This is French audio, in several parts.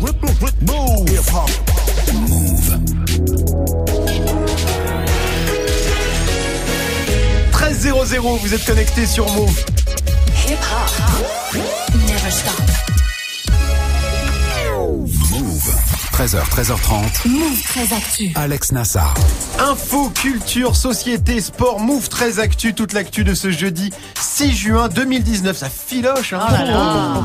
Move. Hip hop. Move. 13 00, vous êtes connectés sur Move. Hip hop. Never stop. Move. 13h, 13h30. Move très actu. Alex Nassar. Info, culture, société, sport, Move très actu, toute l'actu de ce jeudi 6 juin 2019. Ça filoche, hein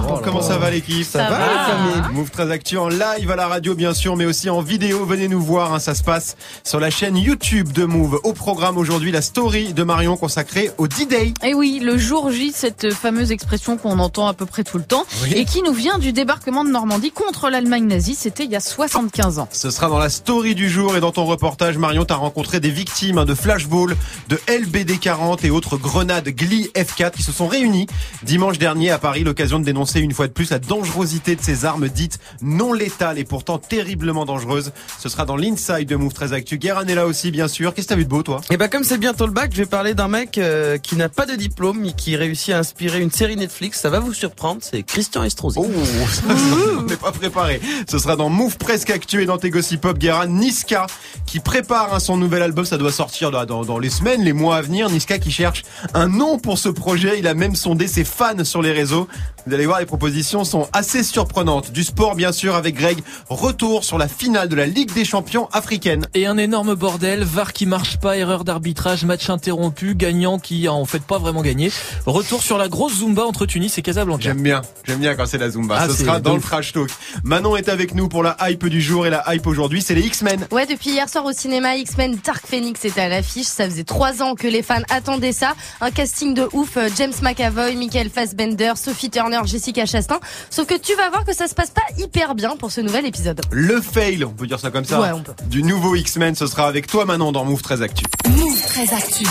Oh, Comment ça va l'équipe? Ça va, la famille Move très actu en live à la radio bien sûr, mais aussi en vidéo. Venez nous voir, hein, ça se passe sur la chaîne YouTube de Move. Au programme aujourd'hui, la story de Marion consacrée au D-Day. Et Eh oui, le jour J, cette fameuse expression qu'on entend à peu près tout le temps Oui. et qui nous vient du débarquement de Normandie contre l'Allemagne nazie. C'était il y a 75 ans. Ce sera dans la story du jour et dans ton reportage, Marion, t'as rencontré des victimes hein, de flashball, de LBD 40 et autres grenades Glee F4 qui se sont réunies dimanche dernier à Paris, l'occasion de dénoncer une fois de plus la dangerosité de ces armes dites non létales et pourtant terriblement dangereuses. Ce sera dans l'inside de Move 13 Actu. Guérin est là aussi, bien sûr. Qu'est-ce que t'as vu de beau, toi? Et bah comme c'est bientôt le bac, je vais parler d'un mec euh, qui n'a pas de diplôme mais qui réussit à inspirer une série Netflix. Ça va vous surprendre, c'est Christian Estrosi. Oh, ça, ça, on n'est pas préparé. Ce sera dans Move Presque Actu et dans tes Gossip Pop Guérin. Niska qui prépare hein, son nouvel album. Ça doit sortir dans les semaines, les mois à venir. Niska qui cherche un nom pour ce projet. Il a même sondé ses fans sur les réseaux. Vous allez voir, les propositions sont assez surprenantes. Du sport, bien sûr, avec Greg. Retour sur la finale de la Ligue des champions africaine. Et un énorme bordel, VAR qui marche pas, erreur d'arbitrage, match interrompu, gagnant qui a en fait pas vraiment gagné. Retour sur la grosse Zumba entre Tunis et Casablanca. J'aime bien, j'aime bien quand c'est la Zumba. Ah, Ce sera dans le trash talk. Manon est avec nous pour la hype du jour et la hype aujourd'hui, c'est les X-Men. Ouais, depuis hier soir au cinéma, X-Men Dark Phoenix était à l'affiche. Ça faisait trois ans que les fans attendaient ça. Un casting de ouf. Euh, James McAvoy, Michael Fassbender, Sophie Turner, Jessica Chastain. Sauf que tu vas voir que ça se passe pas hyper bien pour ce nouvel épisode. Le fail, on peut dire ça comme ça. Ouais, on peut. Du nouveau X-Men, ce sera avec toi Manon dans Move 13 Actu. Move très actu.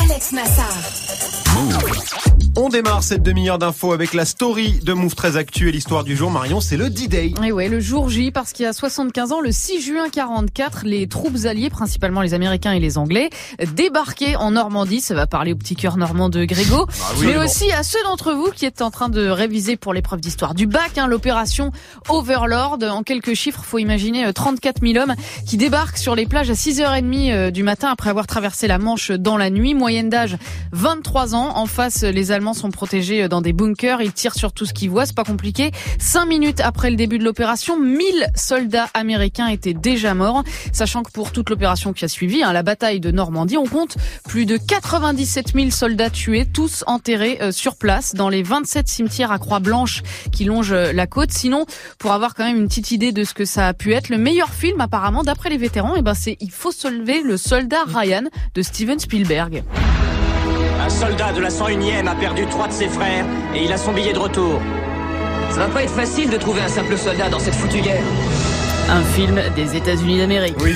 Alex Nassar. On démarre cette demi-heure d'infos avec la story de Move 13 Actu et l'histoire du jour. Marion, c'est le D-Day. Et ouais, le jour J, parce qu'il y a 75 ans, le 6 juin 44, les troupes alliées, principalement les Américains et les Anglais, débarquaient en Normandie. Ça va parler au petit cœur normand de Grégo, Ah oui, mais bon. aussi à ceux d'entre vous qui êtes en train de réviser pour l'épreuve d'histoire du bac, hein, l'opération Overlord. En quelques chiffres, faut imaginer euh, 34 000 hommes qui débarquent sur les plages à 6h30 euh, du matin après avoir traversé la Manche dans la nuit. Moyenne d'âge 23 ans. En face, les Allemands sont protégés dans des bunkers. Ils tirent sur tout ce qu'ils voient. C'est pas compliqué. Cinq minutes après le début de l'opération, 1000 soldats américains étaient déjà morts. Sachant que pour toute l'opération qui a suivi, hein, la bataille de Normandie, on compte plus de 97 000 soldats tués, tous enterrés euh, sur place dans les 27 cimetières à croix blanche qui longent euh, la côte. Sinon, pour avoir quand même une petite idée de ce que ça a pu être, le meilleur film apparemment d'après les vétérans, et ben c'est Il faut se lever le soldat Ryan de Steven Spielberg. Un soldat de la 101e a perdu trois de ses frères et il a son billet de retour. Ça va pas être facile de trouver un simple soldat dans cette foutue guerre. Un film des États-Unis d'Amérique. Oui.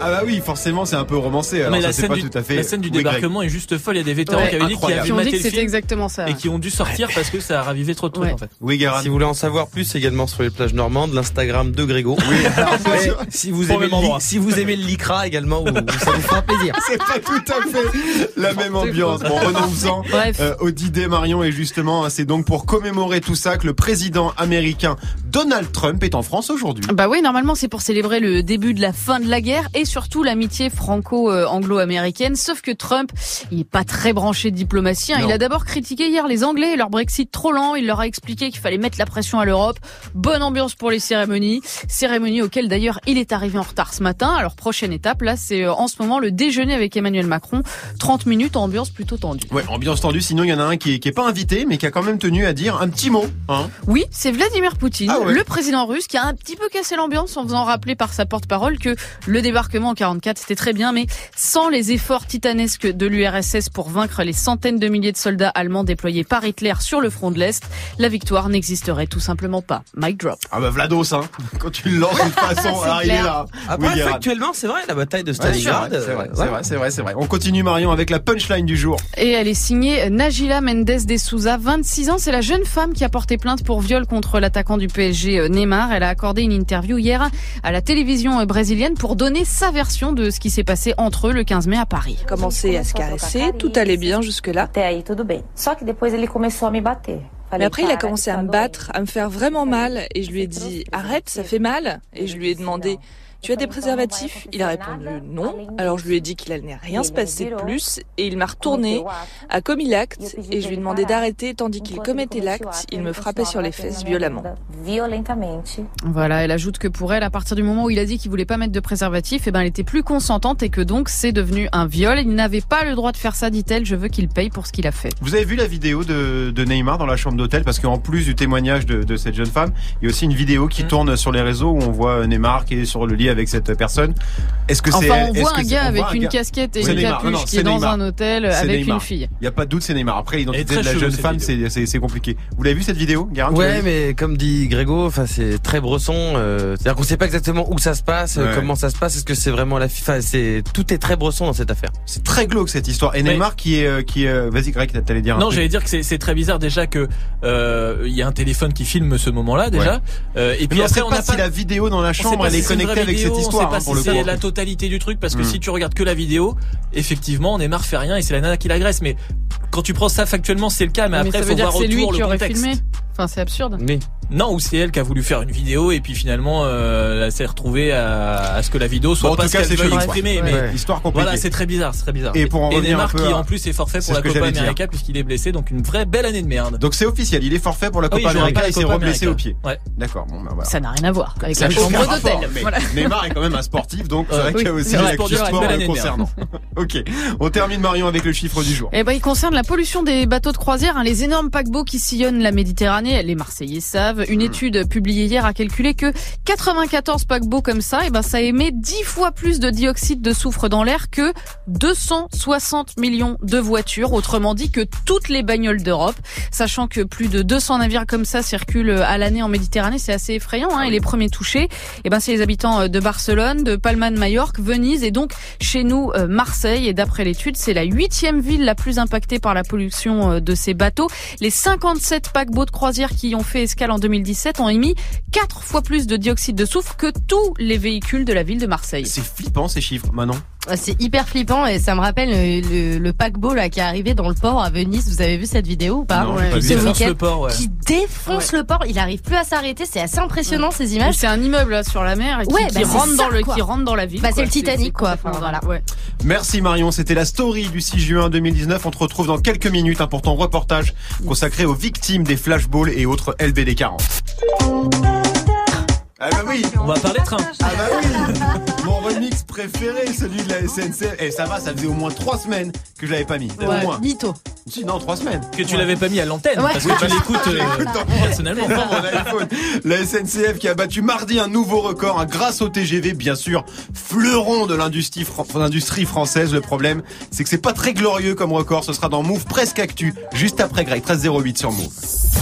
ah bah oui, forcément, c'est un peu romancé. Alors Mais ça, la scène, pas du, tout à fait. la scène du Oui, Greg. débarquement est juste folle. Il y a des vétérans Ouais, qui avaient dit qu'ils avaient Qui ont dit maté que c'était exactement ça. et qui ont dû sortir parce que ça a ravivé trop de trucs Ouais. en fait. Oui. Si vous voulez en savoir plus également sur les plages normandes, l'Instagram de Grégo. Et si vous aimez même le, si vous aimez le lycra également, ça vous fera plaisir. C'est pas tout à fait la même ambiance. Bon, renonçons Bref. euh, au Marion. Et justement, c'est donc pour commémorer tout ça que le président américain Donald Trump est en France aujourd'hui. Bah oui, normalement c'est pour célébrer le début de la fin de la guerre et surtout l'amitié franco-anglo-américaine. Sauf que Trump, il est pas très branché de diplomatie. hein. Il a d'abord critiqué hier les Anglais et leur Brexit trop lent. Il leur a expliqué qu'il fallait mettre la pression à l'Europe. Bonne ambiance pour les cérémonies, cérémonies auxquelles d'ailleurs il est arrivé en retard ce matin. Alors prochaine étape, là c'est euh, en ce moment le déjeuner avec Emmanuel Macron. 30 minutes, ambiance plutôt tendue. Ouais, ambiance tendue. Sinon, il y en a un qui est, qui est pas invité, mais qui a quand même tenu à dire un petit mot. Hein. Oui, c'est Vladimir Poutine, Ah ouais. le président russe, qui a un petit peu cassé l'ambiance en faisant rappeler par sa porte-parole que le débarquement en 44 c'était très bien, mais sans les efforts titanesques de l'URSS pour vaincre les centaines de milliers de soldats allemands déployés par Hitler sur le front de l'Est, la victoire n'existerait tout simplement pas. Mic drop. Ah bah Vlados, hein. Quand tu le lances de toute façon, est clair. là. Après, Oui, Guérin. factuellement, c'est vrai, la bataille de Ouais, c'est vrai, Stalingrad. c'est vrai, euh, c'est vrai, c'est vrai, c'est vrai. On continue Marion avec la punchline du jour. Et elle est signée Najila Mendes de Souza, 26 ans. C'est la jeune femme qui a porté plainte pour viol contre l'attaquant du PSG euh, Neymar. Elle a accordé une interview hier à la télévision euh, brésilienne pour donner sa version de ce qui s'est passé entre eux le 15 mai à Paris. Commencé à se caresser, tout allait bien jusque-là. Mais après, il a commencé à me battre, à me faire vraiment mal, et je lui ai dit arrête, ça fait mal. Et je lui ai demandé tu as des préservatifs? Il a répondu non. Alors je lui ai dit qu'il allait rien se passer de plus et il m'a retourné, a commis l'acte et je lui ai demandé d'arrêter tandis qu'il commettait l'acte, il me frappait sur les fesses violemment. Voilà, elle ajoute que pour elle, à partir du moment où il a dit qu'il voulait pas mettre de préservatif, eh ben elle était plus consentante et que donc c'est devenu un viol. Il n'avait pas le droit de faire ça, dit-elle. Je veux qu'il paye pour ce qu'il a fait. Vous avez vu la vidéo de, de Neymar dans la chambre d'hôtel? Parce qu'en plus du témoignage de, de cette jeune femme, il y a aussi une vidéo qui tourne sur les réseaux où on voit Neymar qui est sur le lit avec cette personne. Est-ce que c'est Enfin, on voit un gars avec une gars- casquette et une Neymar. capuche Non, non, qui est dans un hôtel avec Neymar. une fille. Il y a pas de doute, c'est Neymar. Après, l'identité de la jeune femme, c'est compliqué. Vous l'avez vu cette vidéo, l'as Ouais, mais comme dit Grégo, enfin c'est très bresson. euh, C'est-à-dire qu'on sait pas exactement où ça se passe, euh, Ouais. comment ça se passe. Est-ce que c'est vraiment la FIFA C'est tout est très bresson dans cette affaire. C'est très glauque cette histoire. Et Neymar qui est, euh, qui est, vas-y Greg, t'allais dire un Non, j'allais dire que c'est très bizarre déjà que euh, il y a un téléphone qui filme ce moment-là déjà. Ouais. Euh, et Mais puis on après sait on pas n'a si pas la vidéo dans la chambre pas elle si est connectée avec vidéo, cette histoire On sait pas hein, si c'est la totalité du truc parce que Mm. si tu regardes que la vidéo, effectivement, Neymar fait rien et c'est la nana qui l'agresse. Mais quand tu prends ça factuellement, c'est le cas. Mais, Mais après, ça faut veut dire voir que c'est lui autour qui le aurait contexte. filmé. Enfin, c'est absurde. Oui. Non, ou c'est elle qui a voulu faire une vidéo et puis finalement, euh, elle s'est retrouvée à, à ce que la vidéo soit Bon, en pas tout ce cas, qu'elle c'est veut chelou. exprimer. Ouais. Mais Histoire compliquée. voilà, c'est très bizarre, c'est très bizarre. Et pour en Neymar un peu qui à- en plus est forfait pour la Copa. América puisqu'il est blessé, donc une vraie belle année de merde. Donc c'est officiel, il est forfait pour la Oui, Copa il jouera América et s'est reblessé au pied. Ouais. D'accord, bon bah voilà. Ça n'a rien à voir avec Ça la chambre d'hôtel. Voilà. Neymar est quand même un sportif, donc c'est vrai oui, qu'il y a aussi l'actu sport concernant. ok, on termine Marion avec le chiffre du jour. Eh ben, il concerne la pollution des bateaux de croisière, hein, les énormes paquebots qui sillonnent la Méditerranée. Les Marseillais savent. Une étude publiée hier a calculé que 94 paquebots comme ça, eh ben, ça émet 10 fois plus de dioxyde de soufre dans l'air que 260 millions de voitures. Autrement dit que toutes les bagnoles d'Europe. Sachant que plus de 200 navires comme ça circulent à l'année en Méditerranée, c'est assez effrayant. Hein, et les premiers touchés, eh ben, c'est les habitants de Barcelone, de Palma de Majorque, Venise et donc chez nous euh, Marseille. Et d'après l'étude, c'est la huitième ville la plus impactée par la pollution euh, de ces bateaux. Les 57 paquebots de croisière qui ont fait escale en 2017 ont émis quatre fois plus de dioxyde de soufre que tous les véhicules de la ville de Marseille. C'est flippant ces chiffres, Manon. Ah, C'est hyper flippant et ça me rappelle le, le- le paquebot là qui est arrivé dans le port à Venise. Vous avez vu cette vidéo ou pas Non, j'ai pas vu Ce ça. Défonce week-end le port, ouais. qui défonce le port. Il arrive plus à s'arrêter. C'est assez impressionnant ces images. C'est un immeuble là sur la mer et qui, Ouais, qui bah, c'est rentre ça, dans le quoi. qui rentre dans la ville. Bah, c'est le Titanic, quoi. complètement Enfin, voilà. dingue. Ouais. Merci Marion, c'était la story du 6 juin 2019. On te retrouve dans quelques minutes, un important reportage consacré aux victimes des flashballs et autres LBD 40. Ah bah oui On va parler train. Ah bah oui Mon remix préféré, celui de la SNCF. Et ça va, ça faisait au moins trois semaines que je l'avais pas mis. Au moins. Mytho. Si, non, trois semaines. Que tu l'avais pas mis à l'antenne Ouais. parce que tu l'écoutes euh, personnellement. dans mon iPhone. La SNCF qui a battu mardi un nouveau record hein, grâce au TGV, bien sûr, fleuron de l'industrie fran- l'industrie française. Le problème, c'est que c'est pas très glorieux comme record. Ce sera dans Move presque actu, juste après Greg 1308 sur Move.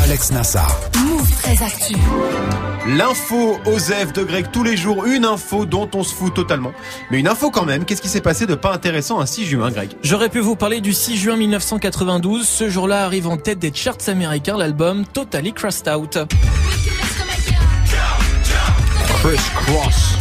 Alex Nassar. Move très actu. L'info Osef de Greg tous les jours, une info dont on se fout totalement. Mais une info quand même, qu'est-ce qui s'est passé de pas intéressant un 6 juin, Greg J'aurais pu vous parler du 6 juin 1992. Ce jour-là arrive en tête des charts américains l'album Totally Crossed Out. Chris Cross.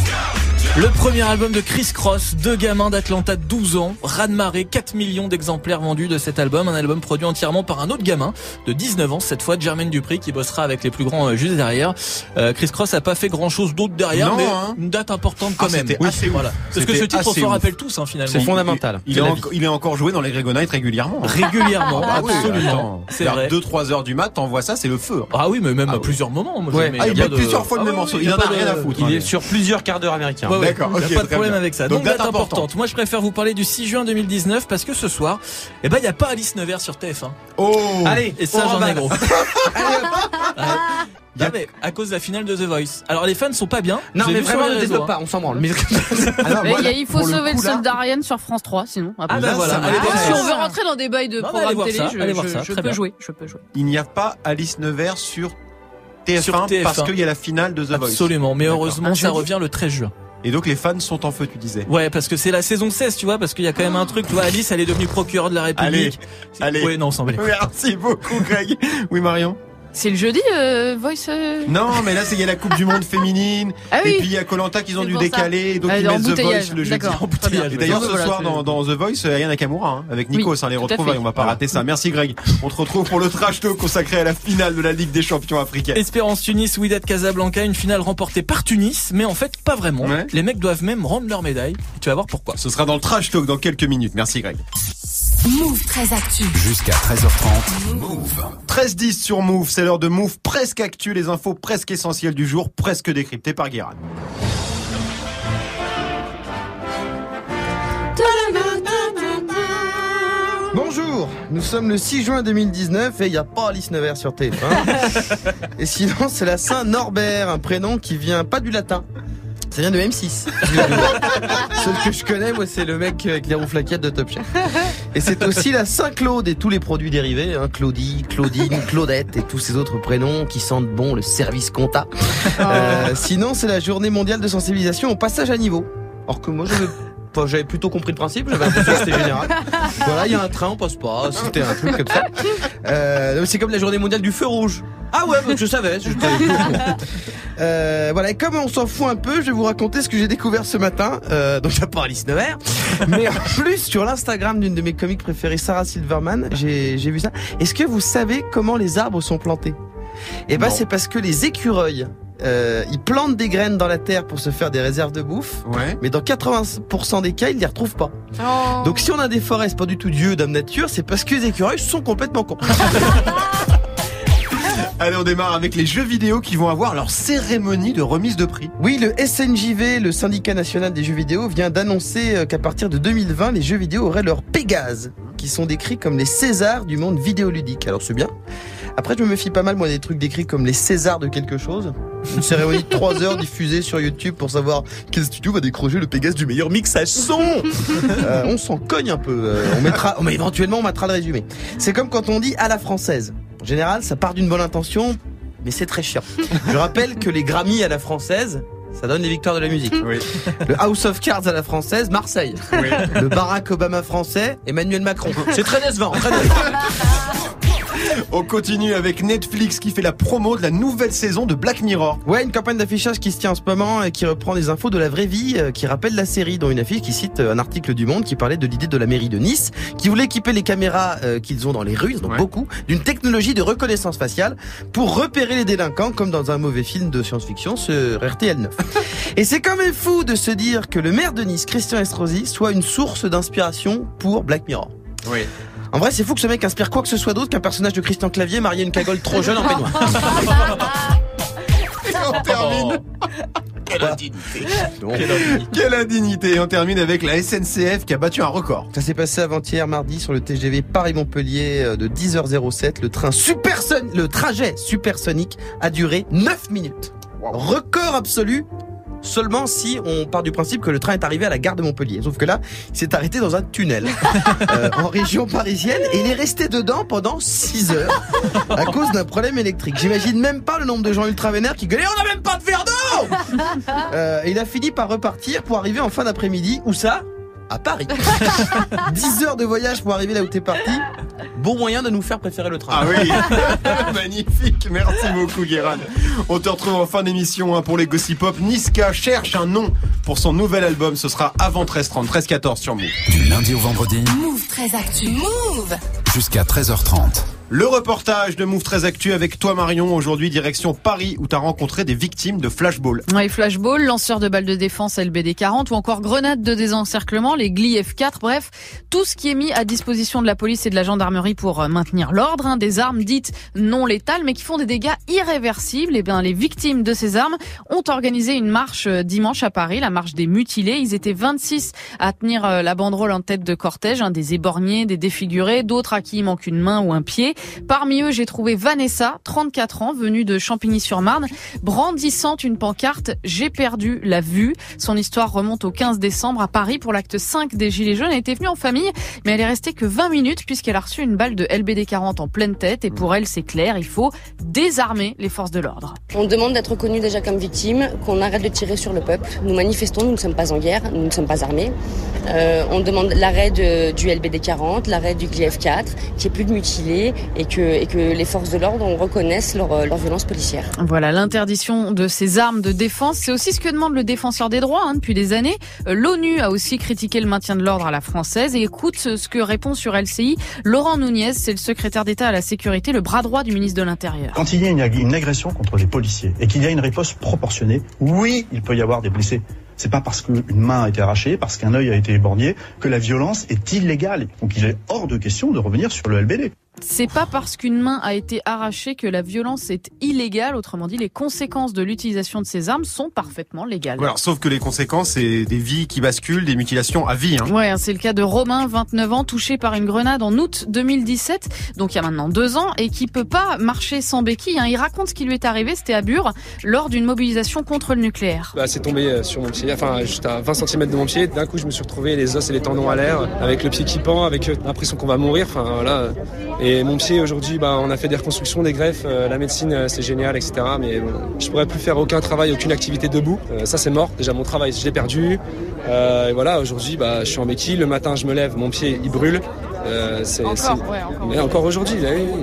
Le premier album de Chris Cross, deux gamins d'Atlanta de 12 ans, raz-de-marée, 4 millions d'exemplaires vendus de cet album, un album produit entièrement par un autre gamin de 19 ans, cette fois Jermaine Dupri qui bossera avec les plus grands euh, juste derrière. Euh, Chris Cross a pas fait grand chose d'autre derrière, Non, mais hein. une date importante quand Ah, même. c'était assez voilà. Parce que ce titre on s'en rappelle tous hein, finalement. C'est fondamental. Il, C'est est la en- vie. il est encore joué dans les Grégonites régulièrement. Régulièrement, Ah oui, absolument. attends. C'est Vers vrai. 2-3 heures du mat, t'envoies ça, c'est le feu. Ah oui, mais même Ah à oui. plusieurs moments. Moi, Ouais. jamais- Ah, il y a de- plusieurs fois le même oui, morceau. oui, Il en a rien de- à foutre. Il hein. est sur plusieurs quarts d'heure américains. D'accord, Il n'y a ok, pas de problème bien. avec ça. Donc, Donc, date date importante. importante. Moi, je préfère vous parler du 6 juin 2019 parce que ce soir, eh ben, il n'y a pas Alice Nevers sur TF1. Oh Allez, Et ça, on j'en ai gros. Non, mais à cause de la finale de The Voice. Alors, les fans sont pas bien. Non, mais vraiment, les ne développe hein. pas, on s'en branle. Mais- Ah non, il faut pour sauver le soldat Ariane sur France 3, sinon. après. Ah, bah Là, voilà. si on veut rentrer dans des bails de Non, télé, ça, je, peux bien. jouer, je peux jouer. Il n'y a pas Alice Nevers sur TF1, Sur TF1. parce qu'il y a la finale de The Voice. Absolument. Mais heureusement, ça revient le 13 juin. Et donc les fans sont en feu, tu disais. Ouais, parce que c'est la saison 16, tu vois, parce qu'il y a quand même un truc, tu vois, Alice, elle est devenue procureure de la République. Allez, allez. Ouais, non, on s'en. Merci beaucoup, Greg. Oui, Marion? C'est le jeudi, euh, Voice. euh, Non, mais là, c'est il y a la Coupe du Monde féminine. Ah oui. Et puis il y a Colanta qu'ils ont dû décaler. Et donc Ah, ils mettent The. Voice le jeudi. Et d'ailleurs, ce voilà, soir, dans, dans The Voice, euh, Aya Nakamura, hein, avec Nikos, Oui, hein, les retrouvailles. fait. On va pas rater ça. Merci Greg. On te retrouve pour le trash talk consacré à la finale de la Ligue des champions africains. Espérance Tunis, Wydad Casablanca, une finale remportée par Tunis, mais en fait pas vraiment. Ouais. Les mecs doivent même rendre leur médaille. Et tu vas voir pourquoi. Ce sera dans le trash talk dans quelques minutes. Merci Greg. Move très actu. Jusqu'à 13h30. Move. 13-10 sur Move, c'est l'heure de Move presque actu, les infos presque essentielles du jour, presque décryptées par Guérin. Bonjour, nous sommes le 6 juin 2019 et il n'y a pas Alice Nevers sur TF1. et sinon, c'est la Saint-Norbert, un prénom qui vient pas du latin. Ça vient de M6. Seul que je connais, moi, c'est le mec avec les rouflaquettes de Top Chef. Et c'est aussi la Saint-Claude et tous les produits dérivés, hein, Claudie, Claudine, Claudette et tous ces autres prénoms qui sentent bon le service compta. Euh, sinon, c'est la journée mondiale de sensibilisation au passage à niveau. Or que moi, j'avais Enfin, j'avais plutôt compris le principe, j'avais l'impression que c'était général. Voilà, il y a un train, on passe pas, c'était un truc comme ça. Euh, c'est comme la journée mondiale du feu rouge. Ah ouais, bah, je savais, courant. Euh, voilà, et comme on s'en fout un peu, je vais vous raconter ce que j'ai découvert ce matin. Euh, donc, a pas Alice Nevers. Mais en plus, sur l'Instagram d'une de mes comiques préférées, Sarah Silverman, j'ai vu ça. Est-ce que vous savez comment les arbres sont plantés? Eh ben, c'est parce que les écureuils, euh, ils plantent des graines dans la terre pour se faire des réserves de bouffe. Ouais. Mais dans 80% des cas, ils les retrouvent pas. Oh. Donc si on a des forêts, c'est pas du tout Dieu, dame nature, c'est parce que les écureuils sont complètement cons. Allez, on démarre avec les jeux vidéo qui vont avoir leur cérémonie de remise de prix. Oui, le SNJV, le syndicat national des jeux vidéo, vient d'annoncer euh, qu'à partir de 2020, les jeux vidéo auraient leur Pégase, qui sont décrits comme les Césars du monde vidéoludique. Alors c'est bien. Après, je me méfie pas mal, moi, des trucs décrits comme les Césars de quelque chose. Une cérémonie de 3 heures diffusée sur YouTube pour savoir quel studio va décrocher le Pégase du meilleur mixage son. Euh, on s'en cogne un peu. Euh, on mettra, mais éventuellement, on mettra le résumé. C'est comme quand on dit à la française. En général, ça part d'une bonne intention, mais c'est très chiant. Je rappelle que les Grammy à la française, ça donne les victoires de la musique. Oui. Le House of Cards à la française, Marseille. Oui. Le Barack Obama français, Emmanuel Macron. C'est très décevant. Très décevant. On continue avec Netflix qui fait la promo de la nouvelle saison de Black Mirror. Ouais, une campagne d'affichage qui se tient en ce moment et qui reprend des infos de la vraie vie, euh, qui rappelle la série, dont une affiche qui cite euh, un article du Monde qui parlait de l'idée de la mairie de Nice, qui voulait équiper les caméras euh, qu'ils ont dans les rues, Ouais. beaucoup, d'une technologie de reconnaissance faciale pour repérer les délinquants, comme dans un mauvais film de science-fiction sur RTL 9. et c'est quand même fou de se dire que le maire de Nice, Christian Estrosi, soit une source d'inspiration pour Black Mirror. Oui. En vrai, c'est fou que ce mec inspire quoi que ce soit d'autre qu'un personnage de Christian Clavier marié à une cagole trop jeune en peignoir. Et on termine. Quelle indignité. Quelle indignité. Et on termine avec la SNCF qui a battu un record. Ça s'est passé avant-hier mardi sur le TGV Paris-Montpellier euh, de 10h07. Le train superson... le trajet supersonique a duré 9 minutes. Record absolu. Seulement si on part du principe que le train est arrivé à la gare de Montpellier. Sauf que là, il s'est arrêté dans un tunnel euh, en région parisienne et il est resté dedans pendant 6 heures à cause d'un problème électrique. J'imagine même pas le nombre de gens ultra vénères qui gueulaient On n'a même pas de verre d'eau Euh, Il a fini par repartir pour arriver en fin d'après-midi. Où ça à Paris. 10 heures de voyage pour arriver là où t'es parti. Bon moyen de nous faire préférer le train. Ah oui, magnifique, merci beaucoup Guérin. On te retrouve en fin d'émission hein, pour les Gossip Pop. Niska cherche un nom pour son nouvel album, ce sera avant 13h30, 13h14 sur Move. Du lundi au vendredi, Move très actu. Move. jusqu'à 13h30. Le reportage de Move très Actu avec toi Marion, aujourd'hui direction Paris où t'as rencontré des victimes de flashball. Ouais, flashball, lanceur de balles de défense LBD 40 ou encore grenades de désencerclement, les GLI F4, bref, tout ce qui est mis à disposition de la police et de la gendarmerie pour euh, maintenir l'ordre, hein, des armes dites non létales mais qui font des dégâts irréversibles. Et bien les victimes de ces armes ont organisé une marche euh, dimanche à Paris, la marche des mutilés. Ils étaient 26 à tenir euh, la banderole en tête de cortège, hein, des éborgnés, des défigurés, d'autres à qui il manque une main ou un pied. Parmi eux, j'ai trouvé Vanessa, 34 ans, venue de Champigny-sur-Marne, brandissant une pancarte « J'ai perdu la vue ». Son histoire remonte au 15 décembre à Paris pour l'acte 5 des Gilets jaunes. Elle était venue en famille, mais elle est restée que 20 minutes puisqu'elle a reçu une balle de LBD 40 en pleine tête. Et pour elle, c'est clair, il faut désarmer les forces de l'ordre. On demande d'être reconnu déjà comme victime, qu'on arrête de tirer sur le peuple. Nous manifestons, nous ne sommes pas en guerre, nous ne sommes pas armés. Euh, on demande l'arrêt du LBD 40, l'arrêt du GLIF 4, qu'il n'y ait plus de mutilés et que, et que les forces de l'ordre reconnaissent leur, euh, leur violence policière. Voilà, l'interdiction de ces armes de défense, c'est aussi ce que demande le défenseur des droits hein, depuis des années. Euh, L'ONU a aussi critiqué le maintien de l'ordre à la française et écoute ce que répond sur LCI Laurent Nunez, c'est le secrétaire d'État à la sécurité, le bras droit du ministre de l'Intérieur. Quand il y a une, ag- une agression contre des policiers et qu'il y a une riposte proportionnée, oui, il peut y avoir des blessés. C'est pas parce qu'une main a été arrachée, parce qu'un œil a été éborgné, que la violence est illégale. Donc il est hors de question de revenir sur le LBD. C'est pas parce qu'une main a été arrachée que la violence est illégale. Autrement dit, les conséquences de l'utilisation de ces armes sont parfaitement légales. Voilà, sauf que les conséquences, c'est des vies qui basculent, des mutilations à vie. Hein. Ouais, c'est le cas de Romain, 29 ans, touché par une grenade en août 2017, donc il y a maintenant deux ans, et qui peut pas marcher sans béquille. Hein. Il raconte ce qui lui est arrivé, c'était à Bure, lors d'une mobilisation contre le nucléaire. Bah, c'est tombé euh, sur mon pied, enfin juste à 20 cm de mon pied. D'un coup, je me suis retrouvé les os et les tendons à l'air, avec le pied qui pend, avec euh, l'impression qu'on va mourir. Enfin voilà. Et mon pied aujourd'hui, bah, on a fait des reconstructions, des greffes, euh, la médecine, euh, c'est génial, etc. Mais bon, je pourrais plus faire aucun travail, aucune activité debout. Euh, ça, c'est mort. Déjà, mon travail, je l'ai perdu. Et voilà, aujourd'hui, bah, je suis en béquille. Le matin, je me lève, mon pied, il brûle. Euh, c'est, Encore, c'est- ouais, encore. Mais encore aujourd'hui,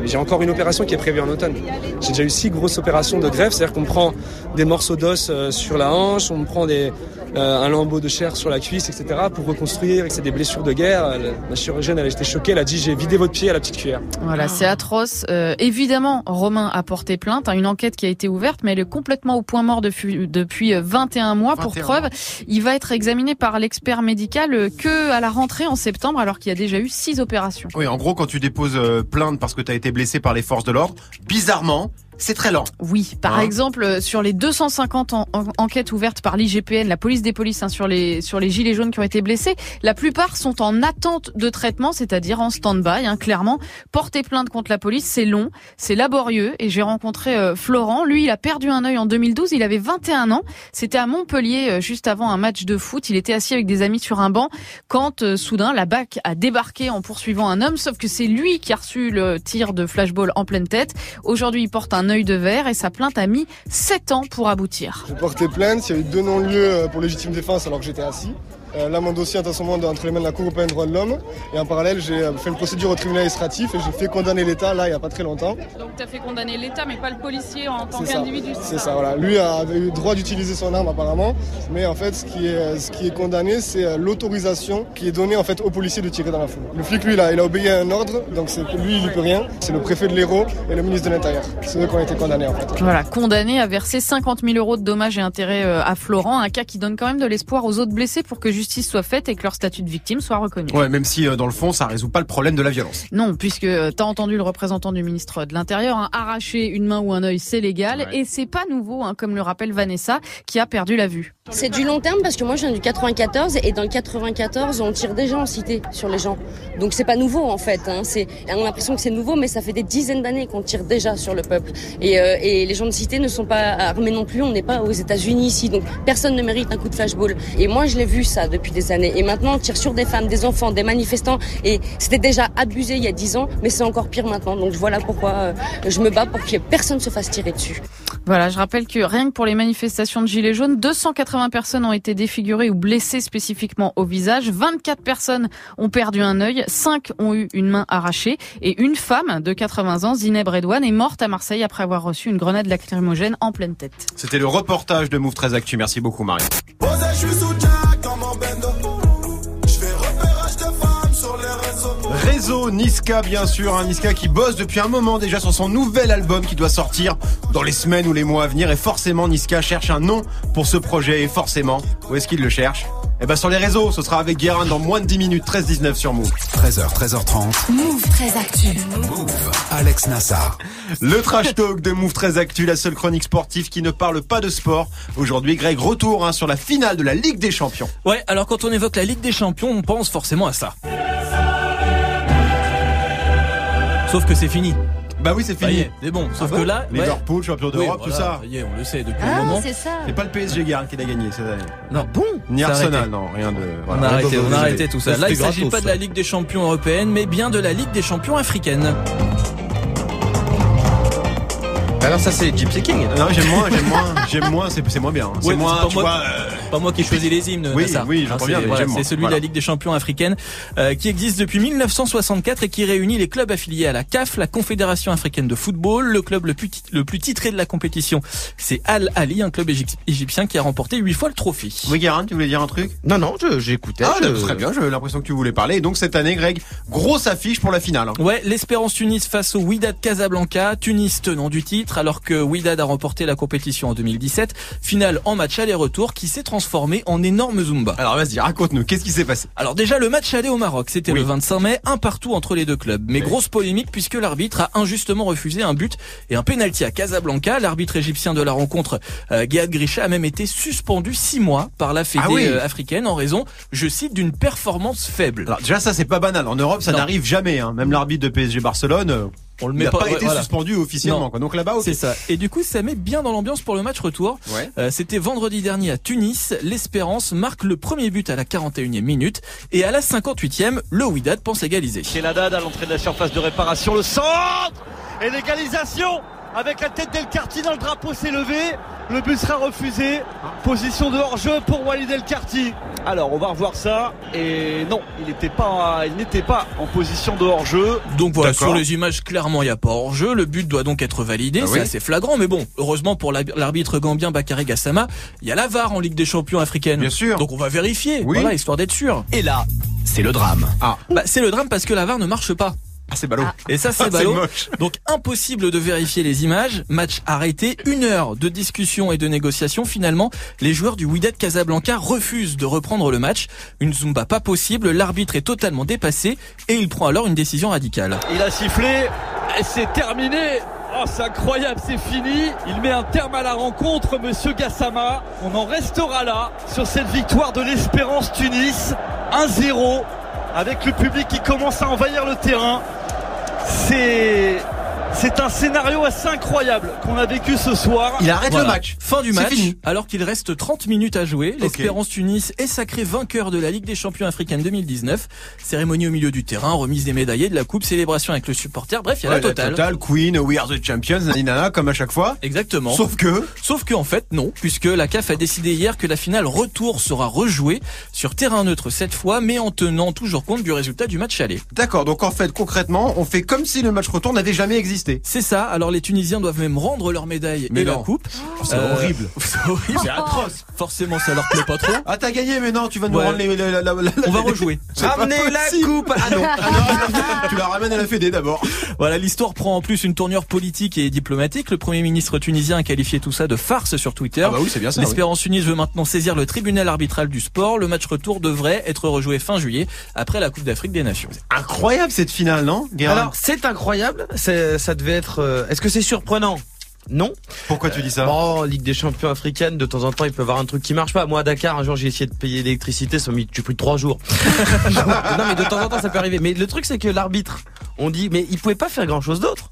j'ai encore une opération qui est prévue en automne. J'ai déjà eu six grosses opérations de greffe, c'est-à-dire qu'on me prend des morceaux d'os euh, sur la hanche, on me prend des, euh, un lambeau de chair sur la cuisse, etc. pour reconstruire, et que c'est des blessures de guerre. La chirurgienne, elle était choquée, elle a dit j'ai vidé votre pied à la petite cuillère. Voilà, c'est atroce. Euh, évidemment, Romain a porté plainte, hein, une enquête qui a été ouverte, mais elle est complètement au point mort depuis, depuis euh, 21 mois. Pour 21 preuve, il va être examiné par l'expert médical que à la rentrée en septembre, alors qu'il y a déjà eu six opérations. Oui, en gros, quand tu déposes euh, plainte parce que tu as été blessé par les forces de l'ordre, bizarrement, c'est très lent. Oui, par Hein exemple, euh, sur les 250 en- en- enquêtes ouvertes par l'IGPN, la police des polices, hein, sur les sur les gilets jaunes qui ont été blessés, la plupart sont en attente de traitement, c'est-à-dire en stand-by. Hein, clairement, porter plainte contre la police, c'est long, c'est laborieux. Et j'ai rencontré euh, Florent. Lui, il a perdu un œil en 2012. Il avait 21 ans. C'était à Montpellier, euh, juste avant un match de foot. Il était assis avec des amis sur un banc quand euh, soudain la BAC a débarqué en poursuivant un homme. Sauf que c'est lui qui a reçu le tir de flashball en pleine tête. Aujourd'hui, il porte un œil de verre et sa plainte a mis 7 ans pour aboutir. J'ai porté plainte, il y a eu deux non-lieux euh, pour légitime défense alors que j'étais assis. Euh, là, mon dossier est en ce moment entre les mains de la Cour européenne des droits de l'homme. Et en parallèle, j'ai euh, fait une procédure au tribunal administratif et j'ai fait condamner l'État, là, il n'y a pas très longtemps. Donc tu as fait condamner l'État, mais pas le policier en tant C'est ça. C'est ça, voilà. Lui avait eu le droit d'utiliser son arme apparemment, mais en fait, ce qui est, ce qui est condamné, c'est euh, l'autorisation qui est donnée en fait au policier de tirer dans la foule. Le flic, lui, là, il a obéi à un ordre, donc c'est lui, il n'y peut rien. C'est le préfet de l'Hérault et le ministre de l'Intérieur. C'est eux qui ont été condamnés en fait. Voilà, condamné à verser 50 000 euros de dommages et intérêts à Florent, un cas qui donne quand même de l'espoir aux autres blessés pour que justice soit faite et que leur statut de victime soit reconnu. Ouais, même si euh, dans le fond, ça résout pas le problème de la violence. Non, puisque euh, t'as entendu le représentant du ministre de l'Intérieur, hein, arracher une main ou un œil, c'est légal, et c'est pas nouveau, hein, comme le rappelle Vanessa, qui a perdu la vue. C'est du long terme parce que moi je viens du 94 et dans le 94 on tire déjà en cité sur les gens. Donc c'est pas nouveau en fait. Hein. C'est, on a l'impression que c'est nouveau mais ça fait des dizaines d'années qu'on tire déjà sur le peuple. Et, euh, et les gens de cité ne sont pas armés non plus. On n'est pas aux États-Unis ici donc personne ne mérite un coup de flashball. Et moi je l'ai vu ça depuis des années. Et maintenant on tire sur des femmes, des enfants, des manifestants et c'était déjà abusé il y a 10 ans mais c'est encore pire maintenant. Donc voilà pourquoi euh, je me bats pour que personne se fasse tirer dessus. Voilà, je rappelle que rien que pour les manifestations de Gilets jaunes, 280 personnes ont été défigurées ou blessées spécifiquement au visage, 24 personnes ont perdu un œil, 5 ont eu une main arrachée et une femme de 80 ans, Zineb Redouane, est morte à Marseille après avoir reçu une grenade lacrymogène en pleine tête. C'était le reportage de Move 13 Actu. Merci beaucoup, Marie. Réseau Niska, bien sûr, un Niska qui bosse depuis un moment déjà sur son nouvel album qui doit sortir dans les semaines ou les mois à venir. Et forcément, Niska cherche un nom pour ce projet. Et forcément, où est-ce qu'il le cherche? Eh ben sur les réseaux, ce sera avec Guérin dans moins de 10 minutes, 13-19 sur Move. 13h, 13h30. Move très actu. Move. Alex Nassar. Le trash talk de Move 13 Actu, la seule chronique sportive qui ne parle pas de sport. Aujourd'hui, Greg, retour hein, sur la finale de la Ligue des Champions. Ouais, alors quand on évoque la Ligue des Champions, on pense forcément à ça. Sauf que c'est fini. Bah oui, c'est fini. c'est bon. Sauf Ah que bon là, ouais. Liverpool, champion Oui, d'Europe, voilà, tout ça. Ça y est, on le sait depuis Ah, un moment. c'est ça. C'est pas le PSG Garde qui l'a gagné cette année. Non, bon. Ni Arsenal, arrêté. non, rien de. On a arrêté, on a Désolé. arrêté tout ça. Là, il s'agit pas de la Ligue des Champions européenne, mais bien de la Ligue des Champions africaine. Alors ça c'est Gypsy King. Non, j'aime moins, j'aime moins, j'aime moins, c'est c'est moins bien. C'est Ouais, moins, pas tu moi, vois, euh, pas moi qui ai choisi les hymnes. Oui, Nassar. oui, Hein, j'entends c'est- bien, voilà. C'est celui Voilà. de la Ligue des Champions africaine euh, qui existe depuis 1964 et qui réunit les clubs affiliés à la CAF, la Confédération africaine de football. Le club le plus, tit- le plus titré de la compétition, c'est Al Ali, un club égyp- égyptien qui a remporté huit fois le trophée. Oui, Guérin, tu voulais dire un truc? Non, non, je- j'écoutais. Ah, je- très bien, j'ai l'impression que tu voulais parler. Et donc cette année, Greg, grosse affiche pour la finale. hein. Ouais, l'Espérance Tunis face au Wydad Casablanca, Tunis tenant du titre, alors que Wydad a remporté la compétition en 2017. Finale en match aller-retour qui s'est transformé en énorme Zumba. Alors vas-y, raconte-nous, qu'est-ce qui s'est passé? Alors déjà le match aller au Maroc, c'était Oui. le 25 mai, un partout entre les deux clubs. Mais Oui. grosse polémique puisque l'arbitre a injustement refusé un but et un penalty à Casablanca. L'arbitre égyptien de la rencontre, euh, Grisha, a même été suspendu six mois par la Fédé Ah oui. euh, africaine en raison, je cite, d'une performance faible. Alors déjà, ça c'est pas banal. En Europe, ça n'arrive jamais. hein. Même l'arbitre de PSG Barcelone, euh, On le il met n'a pas, été voilà. suspendu officiellement. Quoi. Donc là-bas. C'est ça. Et du coup, ça met bien dans l'ambiance pour le match retour. Ouais. Euh, C'était vendredi dernier à Tunis. L'Espérance marque le premier but à la 41e minute. Et à la 58e, le Wydad pense égaliser. Chez Haddad à l'entrée de la surface de réparation, le centre et l'égalisation avec la tête d'El dans le drapeau s'est levé. Le but sera refusé. Position de hors-jeu pour Walid El Karti. Alors on va revoir ça et non, il n'était pas, il n'était pas en position de hors-jeu. Donc voilà, sur les images, clairement, il n'y a pas hors-jeu. Le but doit donc être validé. Ah c'est oui. assez flagrant, mais bon, heureusement pour l'arbitre gambien Bakary Gassama, il y a la VAR en Ligue des Champions africaine. Bien sûr. Donc on va vérifier, Oui. voilà, histoire d'être sûr. Et là, c'est le drame. Ah, Bah, c'est le drame parce que la VAR ne marche pas. Ah c'est ballot. Et ça, Ah, c'est ballot. moche. Donc impossible de vérifier les images. Match arrêté. Une heure de discussion et de négociation. Finalement, les joueurs du Wydad Casablanca refusent de reprendre le match. Une zumba pas possible. L'arbitre est totalement dépassé et il prend alors une décision radicale. Il a sifflé et c'est terminé. Oh, c'est incroyable, c'est fini. Il met un terme à la rencontre, monsieur Gassama. On en restera là sur cette victoire de l'Espérance Tunis. 1-0 avec le public qui commence à envahir le terrain. C'est c'est un scénario assez incroyable qu'on a vécu ce soir. Il arrête Voilà. le match. Fin du match, fini. alors qu'il reste 30 minutes à jouer. L'Espérance Tunis est sacré vainqueur de la Ligue des Champions africaine 2019. Cérémonie au milieu du terrain, remise des médaillés, de la coupe, célébration avec le supporter. Bref, il y a Ouais, la totale. Queen, We Are the Champions, naninana, comme à chaque fois. Exactement. Sauf que, Sauf que en fait non, puisque la CAF a décidé hier que la finale retour sera rejouée sur terrain neutre cette fois, mais en tenant toujours compte du résultat du match aller. d'accord, donc en fait, concrètement, on fait comme si le match retour n'avait jamais existé. C'est ça. Alors les Tunisiens doivent même rendre leur médaille Mais et la non. coupe. c'est Euh, horrible. C'est horrible. C'est atroce. Forcément, ça leur plaît pas trop. Ah, t'as gagné, mais non, tu vas nous Ouais. rendre les, la- la- la- la- On va rejouer. Ramenez la coupe. Ah non. Ah non, tu la ramènes à la Fédé d'abord. Voilà, l'histoire prend en plus une tournure politique et diplomatique. Le Premier ministre tunisien a qualifié tout ça de farce sur Twitter. Ah bah oui, c'est bien ça. oui. L'Espérance Tunis veut maintenant saisir le tribunal arbitral du sport. Le match retour devrait être rejoué fin juillet après la Coupe d'Afrique des Nations. Incroyable cette finale, non Guérin Alors c'est incroyable. C'est- Ça devait être. euh, Est-ce que c'est surprenant? Non. Pourquoi tu dis ça? Bon, Ligue des Champions africaine, de temps en temps, il peut y avoir un truc qui marche pas. Moi, à Dakar, un jour, j'ai essayé de payer l'électricité, ça m'a mis, j'ai pris trois jours. non, mais de temps en temps, ça peut arriver. Mais le truc, c'est que l'arbitre, on dit, mais il pouvait pas faire grand chose d'autre.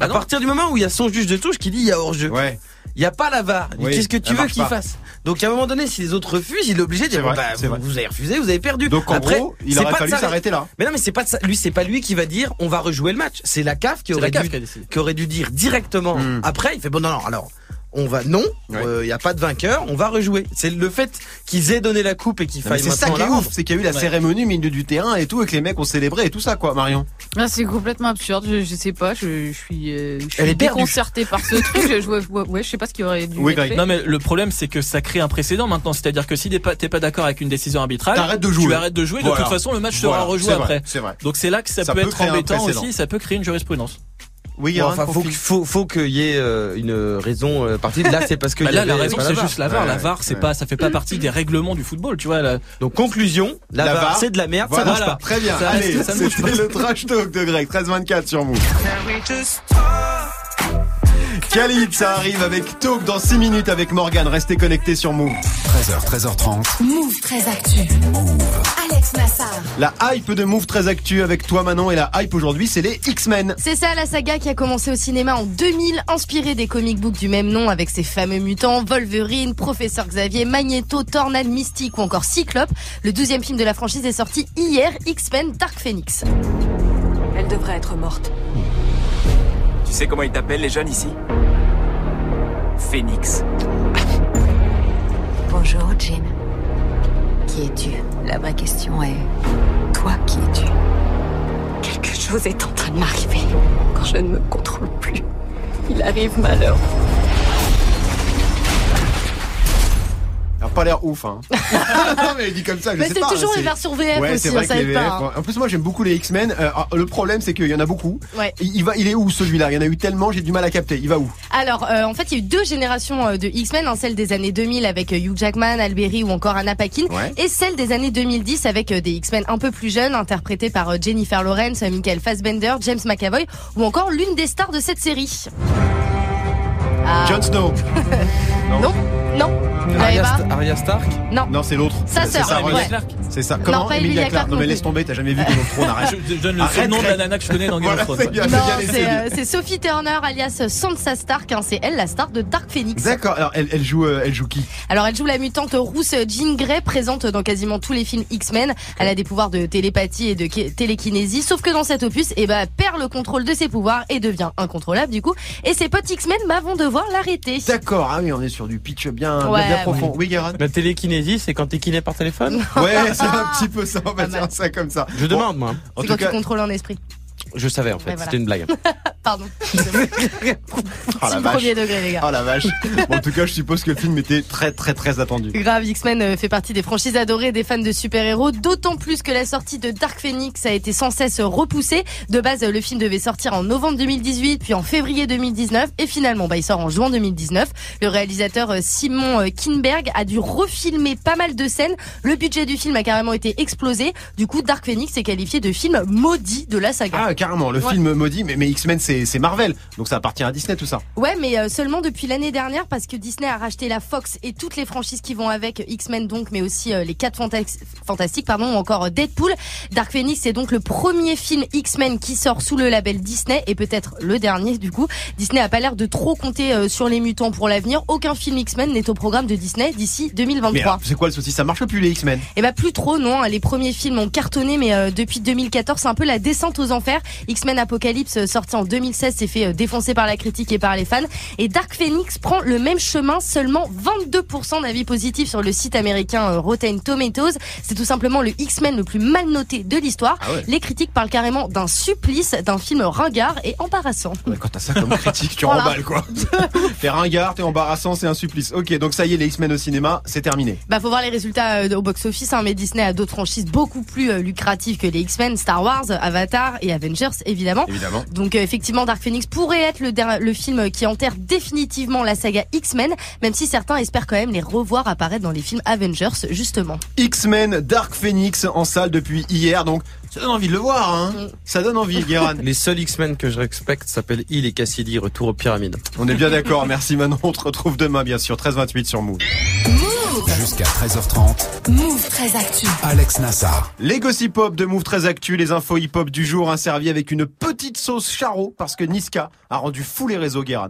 Ah À partir du moment où il y a son juge de touche qui dit il y a hors-jeu. Ouais. Il n'y a pas la VAR. Oui, Qu'est-ce que tu veux qu'il fasse Donc à un moment donné, si les autres refusent, il est obligé de dire vrai, bah, vous, avez refusé, vous avez perdu. Donc en Après, gros, il aurait pas fallu sa- s'arrêter là. Mais non, mais c'est pas de ça. Lui, c'est pas lui qui va dire on va rejouer le match. C'est la CAF aurait dû qui aurait dû dire directement. Hmm. Après, il fait bon non non alors. On va non, il Ouais. y a pas de vainqueur, on va rejouer. C'est le fait qu'ils aient donné la coupe et qu'il faille C'est ça qui est ouf, c'est qu'il y a eu la Ouais. cérémonie au milieu du terrain et tout, et que les mecs ont célébré et tout ça, quoi, Marion. Là, c'est complètement absurde. Je, je sais pas. Je, je suis, euh, je suis Elle est perdue. déconcertée par ce truc. Je, je, ouais, je sais pas ce qui aurait dû Oui, être Greg. fait. Non mais le problème c'est que ça crée un précédent maintenant, c'est-à-dire que si t'es pas, pas d'accord avec une décision arbitrale, T'arrêtes de jouer. tu arrêtes de jouer, de toute façon le match Voilà, sera rejoué vrai, après. C'est vrai. Donc c'est là que ça, Ça peut, peut être embêtant aussi, ça peut créer une jurisprudence. Oui, Bon, Guérin, enfin, faut, faut, faut qu'il y ait euh, une raison euh, partie. Là, c'est parce que Bah il y là la avait raison pas c'est juste la VAR, la VAR c'est ouais. pas ça fait pas partie des règlements du football, tu vois là. Donc conclusion, la, La VAR, c'est de la merde, Voilà, ça marche pas. Très bien. Ça Allez, reste- ça ne bouge c'était pas. le trash talk de Greg, 13-24 sur Move. Khalid, ça arrive avec Talk dans 6 minutes avec Morgan. Restez connectés sur Move. 13h, 13h30. Move très actu. Alex Nassar. La hype de Move très actu avec toi Manon et la hype aujourd'hui c'est les X-Men. C'est ça la saga qui a commencé au cinéma en 2000, inspirée des comic books du même nom avec ses fameux mutants Wolverine, Professeur Xavier, Magneto, Tornade, Mystique ou encore Cyclope. Le douzième film de la franchise est sorti hier, X-Men Dark Phoenix. Elle devrait être morte. Tu sais comment ils t'appellent les jeunes ici Phoenix. Bonjour, Jim. Qui es-tu? La vraie question est toi, qui es-tu? Quelque chose est en train de m'arriver. Quand je ne me contrôle plus, il arrive malheur. A pas l'air ouf, hein. non, mais dit comme ça, je Mais sais c'est pas. toujours c'est- les versions VF Ouais, aussi, c'est vrai ça que les aide pas, VF. En plus, moi, j'aime beaucoup les X-Men. Euh, ah, le problème, c'est qu'il y en a beaucoup. Ouais. Il, il va, il est où celui-là? Il y en a eu tellement, j'ai du mal à capter. Il va où? Alors, euh, en fait, il y a eu deux générations euh, de X-Men, hein, celle des années 2000 avec Hugh Jackman, Alberi ou encore Anna Paquin, Ouais. et celle des années 2010 avec des X-Men un peu plus jeunes, interprétés par Jennifer Lawrence, Michael Fassbender, James McAvoy, ou encore l'une des stars de cette série. Ah. Jon Snow. Non, non, l'avez Arya, pas Sta- Arya Stark Non. Non, c'est l'autre. Sa C'est sœur. C'est ça. Comment pas Emilia Emilia Clarke Non, mais non laisse tomber, t'as jamais vu Game of Thrones, arrête. Je donne le Arrête, nom de la nana que je connais dans Game of Thrones. c'est Non, euh, c'est Sophie Turner alias Sansa Stark, hein, c'est elle la star de Dark Phoenix. D'accord. Alors, elle, elle joue, euh, elle joue qui? Alors elle joue la mutante rousse Jean Grey, présente dans quasiment tous les films X-Men. Elle a des pouvoirs de télépathie et de télékinésie, sauf que dans cet opus, eh ben, elle perd le contrôle de ses pouvoirs et devient incontrôlable du coup. Et ses potes X-Men bah, vont devoir l'arrêter. D'accord. Ah oui, on est sur du pitch bien, bien, Ouais, bien profond. Oui, Guérin La télékinésie, c'est quand t'es kiné par téléphone Ouais, c'est un petit peu ça. On va dire ça comme ça. Je demande, moi. En C'est tout quand cas, tu contrôles un esprit. Je savais, en fait. Voilà. C'était une blague. Pardon. oh la premier degré les gars. Oh la vache. Bon, en tout cas, je suppose que le film était très, très, très attendu. Grave, X-Men euh, fait partie des franchises adorées des fans de super-héros, d'autant plus que la sortie de Dark Phoenix a été sans cesse repoussée. De base, le film devait sortir en novembre 2018, puis en février 2019, et finalement, bah, il sort en juin 2019. Le réalisateur euh, Simon euh, Kinberg a dû refilmer pas mal de scènes. Le budget du film a carrément été explosé. Du coup, Dark Phoenix est qualifié de film maudit de la saga. Ah, carrément, le Ouais. film maudit, mais, mais X-Men, c'est Marvel. Donc ça appartient à Disney, tout ça. Ouais, mais euh, seulement depuis l'année dernière parce que Disney a racheté la Fox et toutes les franchises qui vont avec X-Men donc, mais aussi euh, les 4 fantastiques, pardon, ou encore euh, Deadpool. Dark Phoenix c'est donc le premier film X-Men qui sort sous le label Disney et peut-être le dernier du coup. Disney a pas l'air de trop compter euh, sur les mutants pour l'avenir. Aucun film X-Men n'est au programme de Disney d'ici Mais 2023. alors, c'est quoi le souci? Ça marche plus les X-Men? Eh bah plus trop non, les premiers films ont cartonné mais euh, depuis 2014 c'est un peu la descente aux enfers. X-Men Apocalypse euh, sorti en 2016 s'est fait euh, défoncer par la critique et par les fans et Dark Phoenix prend le même chemin, seulement 22% d'avis positifs sur le site américain euh, Rotten Tomatoes. C'est tout simplement le X-Men le plus mal noté de l'histoire. Ah ouais. Les critiques parlent carrément d'un supplice, d'un film ringard et embarrassant. Ouais, Quand t'as ça comme critique, tu Voilà. remballes quoi. T'es ringard, t'es embarrassant, c'est un supplice. Ok, donc ça y est, les X-Men au cinéma, c'est terminé. Bah faut voir les résultats au box-office, hein, mais Disney a d'autres franchises beaucoup plus lucratives que les X-Men, Star Wars, Avatar et Avengers évidemment. Évidemment. Donc euh, effectivement, Dark Phoenix pourrait être le, le film qui enterre définitivement la saga X-Men, même si certains espèrent quand même les revoir apparaître dans les films Avengers justement. X-Men Dark Phoenix en salle depuis hier, donc ça donne envie de le voir, hein. Mm. Ça donne envie, Guéran. Les seuls X-Men que je respecte s'appellent Il et Cassidy, Retour aux pyramides. On est bien d'accord, merci Manon, on te retrouve demain bien sûr, 13-28 sur Move. Jusqu'à 13h30. Move très actu. Alex Nassar. Les gossip pop de Move très actu, les infos hip hop du jour, un servi avec une petite sauce charo parce que Niska a rendu fou les réseaux Guéran.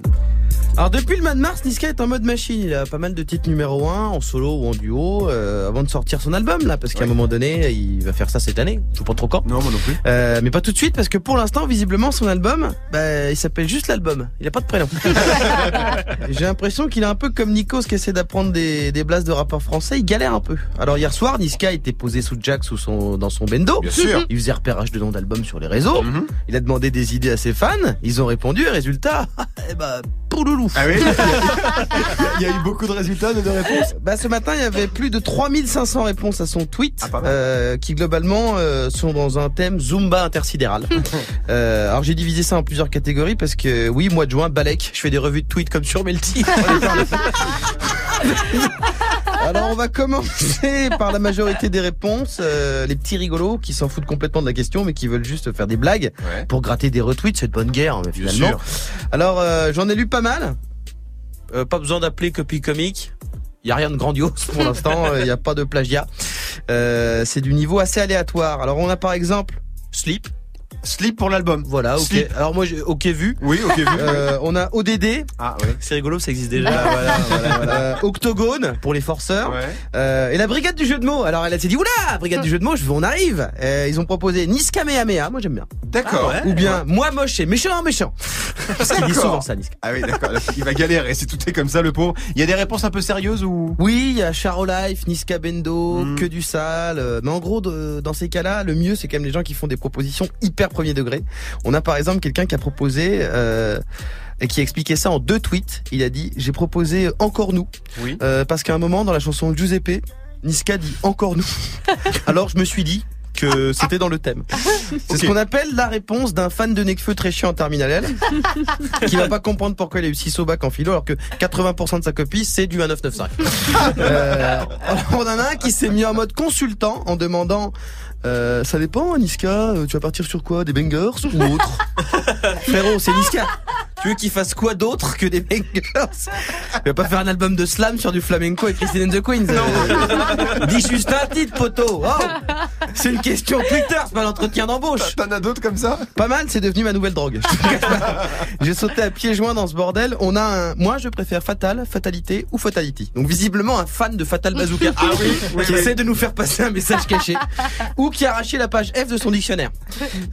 Alors depuis le mois de mars, Niska est en mode machine. Il a pas mal de titres numéro 1 en solo ou en duo euh, avant de sortir son album là, parce qu'à un moment donné, il va faire ça cette année. Je sais pas trop quand. Non, moi non plus. Euh, mais pas tout de suite parce que pour l'instant, visiblement, son album, bah, il s'appelle juste l'album. Il a pas de prénom. J'ai l'impression qu'il est un peu comme Nikos qui essaie d'apprendre des, des blases de rappeurs français. Il galère un peu. Alors hier soir, Niska était posé sous Jack sous son, dans son bendo. Bien sûr. Il faisait repérage de noms d'albums sur les réseaux. Mhm. Il a demandé des idées à ses fans. Ils ont répondu. Et résultat, eh bah, pour le loup. Ah oui Il y a eu beaucoup de résultats, de, de réponses Bah ce matin il y avait plus de 3500 réponses à son tweet Ah, euh, qui globalement euh, sont dans un thème Zumba intersidéral. euh, alors j'ai divisé ça en plusieurs catégories parce que oui mois de juin Balek je fais des revues de tweets comme sur Melty. Alors on va commencer par la majorité des réponses, euh, les petits rigolos qui s'en foutent complètement de la question mais qui veulent juste faire des blagues Ouais. pour gratter des retweets, c'est de bonne guerre mais Bien finalement. sûr. Alors euh, j'en ai lu pas mal. Euh, pas besoin d'appeler copie comique. Il y a rien de grandiose pour l'instant, il n'y a pas de plagiat. Euh, c'est du niveau assez aléatoire. Alors on a par exemple Sleep. Slip pour l'album. Voilà, ok. Alors moi, ok vu. Oui, ok vu. Euh, on a ODD. Ah ouais. C'est rigolo, ça existe déjà. voilà, voilà, voilà. Euh, Octogone pour les forceurs. Ouais. Euh, et la brigade du jeu de mots. Alors elle s'est dit oula, brigade du jeu de mots, je veux, on arrive. Ils ont proposé Niska Mehamea, moi j'aime bien. D'accord. Ou bien moi moche et méchant méchant. Qu'il dit souvent ça, Niska. Ah oui, d'accord. Il va galérer. C'est tout est comme ça, le pauvre. Il y a des réponses un peu sérieuses ou? Oui, il y a Charo Life, Niska Bendo, Mm. que du sale. Mais en gros, de- dans ces cas-là, le mieux, c'est quand même les gens qui font des propositions hyper premier degré. On a par exemple quelqu'un qui a proposé euh, et qui a expliqué ça en deux tweets. Il a dit j'ai proposé encore nous Oui. Euh, parce qu'à un moment dans la chanson Giuseppe, Niska dit encore nous. Alors je me suis dit que c'était dans le thème. C'est ce qu'on appelle la réponse d'un fan de Necfeu très chiant en terminale L, qui va pas comprendre pourquoi il a eu 6 au bac en philo alors que 80% de sa copie c'est du 1995. Euh, on en a un qui s'est mis en mode consultant en demandant euh, ça dépend Niska, euh, tu vas partir sur quoi? Des bangers ou autre? Frérot, c'est Niska. Tu veux qu'il fasse quoi d'autre que des bangers? Il va pas faire un album de slam sur du flamenco et Christine and the Queens? Euh, Dis juste un titre, poteau. Oh c'est une question Twitter, c'est pas l'entretien d'embauche. T'en as d'autres comme ça? Pas mal, c'est devenu ma nouvelle drogue. J'ai sauté à pieds joints dans ce bordel. On a un, moi je préfère Fatal, Fatalité ou Fatality. Donc visiblement un fan de Fatal Bazooka. Ah oui, oui, qui oui. essaie de nous faire passer un message caché. ou qui a arraché la page F de son dictionnaire.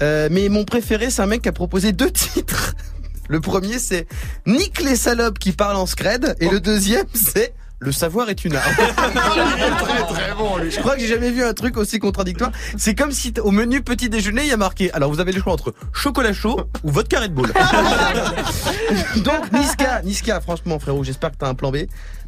Euh, mais mon préféré, c'est un mec qui a proposé deux titres. Le premier, c'est Nick les salopes qui parlent en scred. Et le deuxième, c'est Le savoir est une arme. très très bon lui. Je crois que j'ai jamais vu un truc aussi contradictoire. C'est comme si au menu petit déjeuner, il y a marqué. Alors vous avez le choix entre chocolat chaud ou vodka Red Bull. Donc Niska, Niska, franchement frérot, j'espère que t'as un plan B.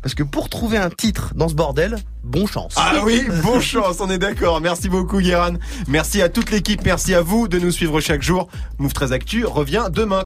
Parce que pour trouver un titre dans ce bordel, bon chance. Ah oui, bon chance, on est d'accord. Merci beaucoup, Guéran. Merci à toute l'équipe, merci à vous de nous suivre chaque jour. Move 13 Actu revient demain.